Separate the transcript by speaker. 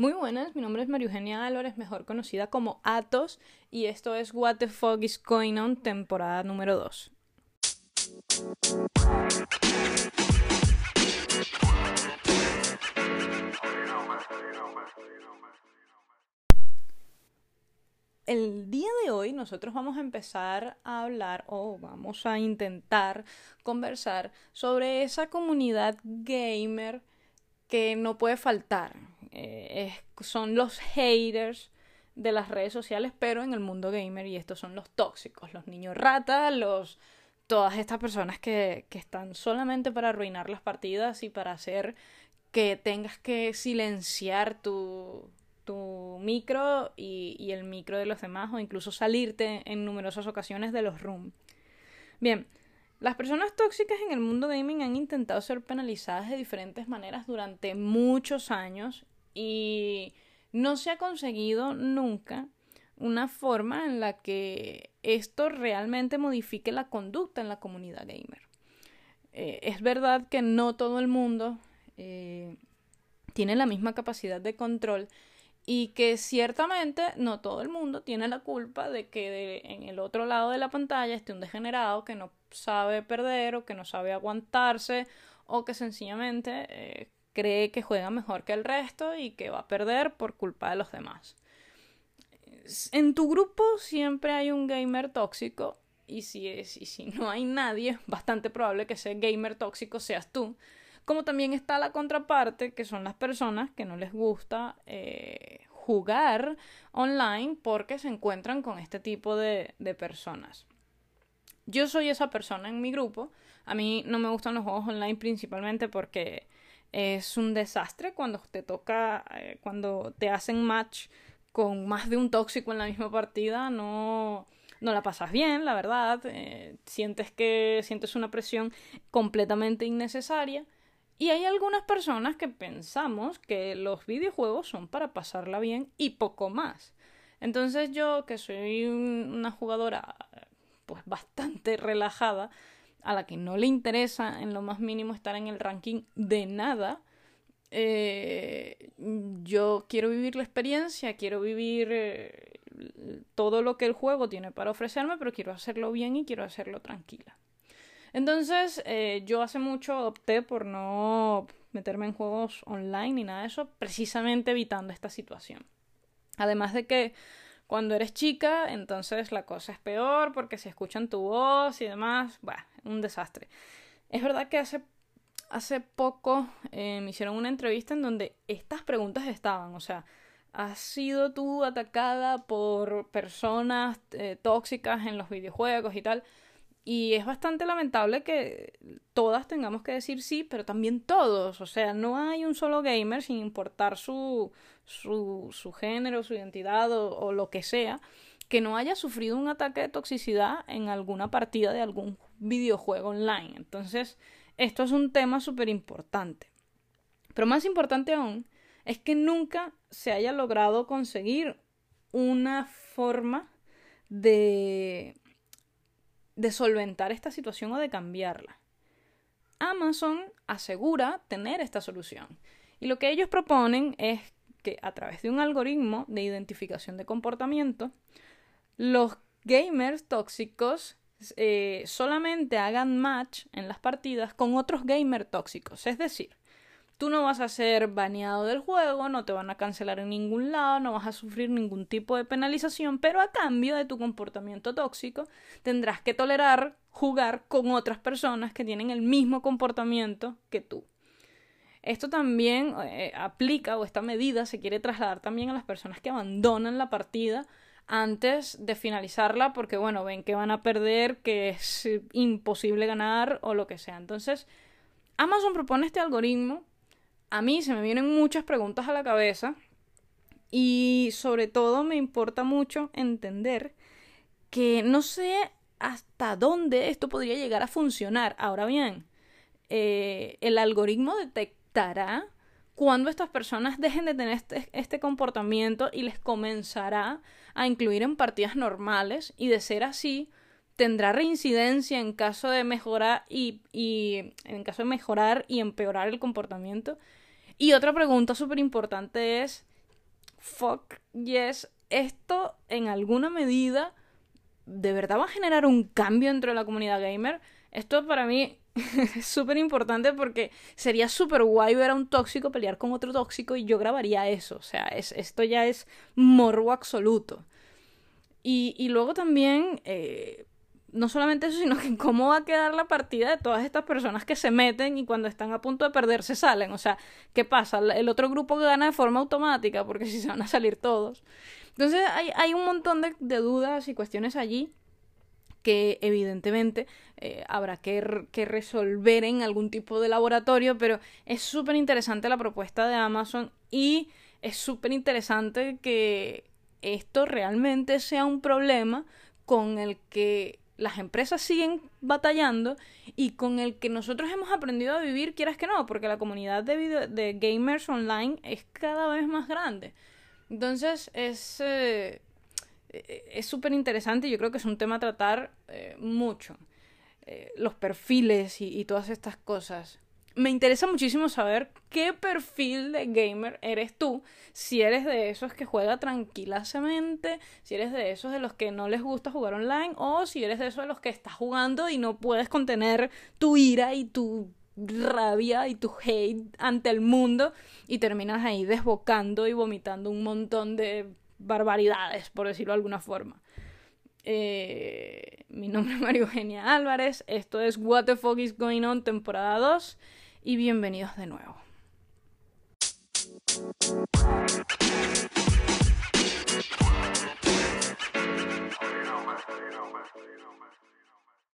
Speaker 1: Muy buenas, mi nombre es María Eugenia Álvarez, mejor conocida como Atos, y esto es What the Fuck is Going On, temporada número 2. El día de hoy nosotros vamos a empezar a hablar o vamos a intentar conversar sobre esa comunidad gamer que no puede faltar. Eh, son los haters de las redes sociales, pero en el mundo gamer, y estos son los tóxicos, los niños ratas, los todas estas personas que, que están solamente para arruinar las partidas y para hacer que tengas que silenciar tu, tu micro y, y, el micro de los demás o incluso salirte en numerosas ocasiones de los rooms. Bien, las personas tóxicas en el mundo gaming han intentado ser penalizadas de diferentes maneras durante muchos años y no se ha conseguido nunca una forma en la que esto realmente modifique la conducta en la comunidad gamer. Eh, es verdad que no todo el mundo eh, tiene la misma capacidad de control y que ciertamente no todo el mundo tiene la culpa de que en el otro lado de la pantalla esté un degenerado que no sabe perder o que no sabe aguantarse o que sencillamente eh, cree que juega mejor que el resto y que va a perder por culpa de los demás. En tu grupo siempre hay un gamer tóxico y si, no hay nadie, es bastante probable que ese gamer tóxico seas tú como también está la contraparte, que son las personas que no les gusta eh, jugar online porque se encuentran con este tipo de personas. Yo soy esa persona en mi grupo. A mí no me gustan los juegos online principalmente porque es un desastre cuando te toca, eh, cuando te hacen match con más de un tóxico en la misma partida, no, no la pasas bien, la verdad. Eh, sientes que sientes una presión completamente innecesaria. Y hay algunas personas que pensamos que los videojuegos son para pasarla bien y poco más. Entonces yo, que soy una jugadora pues bastante relajada, a la que no le interesa en lo más mínimo estar en el ranking de nada, eh, yo quiero vivir la experiencia, quiero vivir eh, todo lo que el juego tiene para ofrecerme, pero quiero hacerlo bien y quiero hacerlo tranquila. Entonces, eh, yo hace mucho opté por no meterme en juegos online ni nada de eso, precisamente evitando esta situación. Además de que cuando eres chica, entonces la cosa es peor porque se escuchan tu voz y demás, bueno, un desastre. Es verdad que hace, hace poco eh, me hicieron una entrevista en donde estas preguntas estaban, o sea, ¿has sido tú atacada por personas eh, tóxicas en los videojuegos y tal? Y es bastante lamentable que todas tengamos que decir sí, pero también todos. O sea, no hay un solo gamer, sin importar su, su, su género, su identidad o, o, lo que sea, que no haya sufrido un ataque de toxicidad en alguna partida de algún videojuego online. Entonces, esto es un tema súper importante. Pero más importante aún es que nunca se haya logrado conseguir una forma de de solventar esta situación o de cambiarla. Amazon asegura tener esta solución. Y lo que ellos proponen es que a través de un algoritmo de identificación de comportamiento, los gamers tóxicos eh, solamente hagan match en las partidas con otros gamers tóxicos. Es decir, Tú no vas a ser baneado del juego, no te van a cancelar en ningún lado, no vas a sufrir ningún tipo de penalización, pero a cambio de tu comportamiento tóxico tendrás que tolerar jugar con otras personas que tienen el mismo comportamiento que tú. Esto también eh, aplica o esta medida se quiere trasladar también a las personas que abandonan la partida antes de finalizarla porque bueno, ven que van a perder, que es imposible ganar o lo que sea. Entonces, Amazon propone este algoritmo a mí se me vienen muchas preguntas a la cabeza y sobre todo me importa mucho entender que no sé hasta dónde esto podría llegar a funcionar. Ahora bien, eh, el algoritmo detectará cuando estas personas dejen de tener este, este, comportamiento y les comenzará a incluir en partidas normales y de ser así tendrá reincidencia en caso de mejorar y, en caso de mejorar y empeorar el comportamiento y otra pregunta súper importante es, fuck yes, esto en alguna medida de verdad va a generar un cambio dentro de la comunidad gamer. Esto para mí es súper importante porque sería súper guay ver a un tóxico pelear con otro tóxico y yo grabaría eso. O sea, es, esto ya es morbo absoluto. Y, y luego también, eh, no solamente eso, sino que cómo va a quedar la partida de todas estas personas que se meten y cuando están a punto de perder se salen. O sea, ¿qué pasa? El otro grupo gana de forma automática porque si se van a salir todos. Entonces hay, hay un montón de dudas y cuestiones allí que evidentemente eh, habrá que, que, resolver en algún tipo de laboratorio, pero es súper interesante la propuesta de Amazon y es súper interesante que esto realmente sea un problema con el que las empresas siguen batallando y con el que nosotros hemos aprendido a vivir, quieras que no, porque la comunidad de, de gamers online es cada vez más grande. Entonces es, eh, es súper interesante y yo creo que es un tema a tratar eh, mucho. Eh, los perfiles y, todas estas cosas. Me interesa muchísimo saber qué perfil de gamer eres tú. Si eres de esos que juega tranquilamente, si eres de esos de los que no les gusta jugar online, o si eres de esos de los que estás jugando y no puedes contener tu ira y tu rabia y tu hate ante el mundo y terminas ahí desbocando y vomitando un montón de barbaridades, por decirlo de alguna forma. Eh, mi nombre es María Eugenia Álvarez, esto es What the Fuck is Going On, temporada 2, y bienvenidos de nuevo.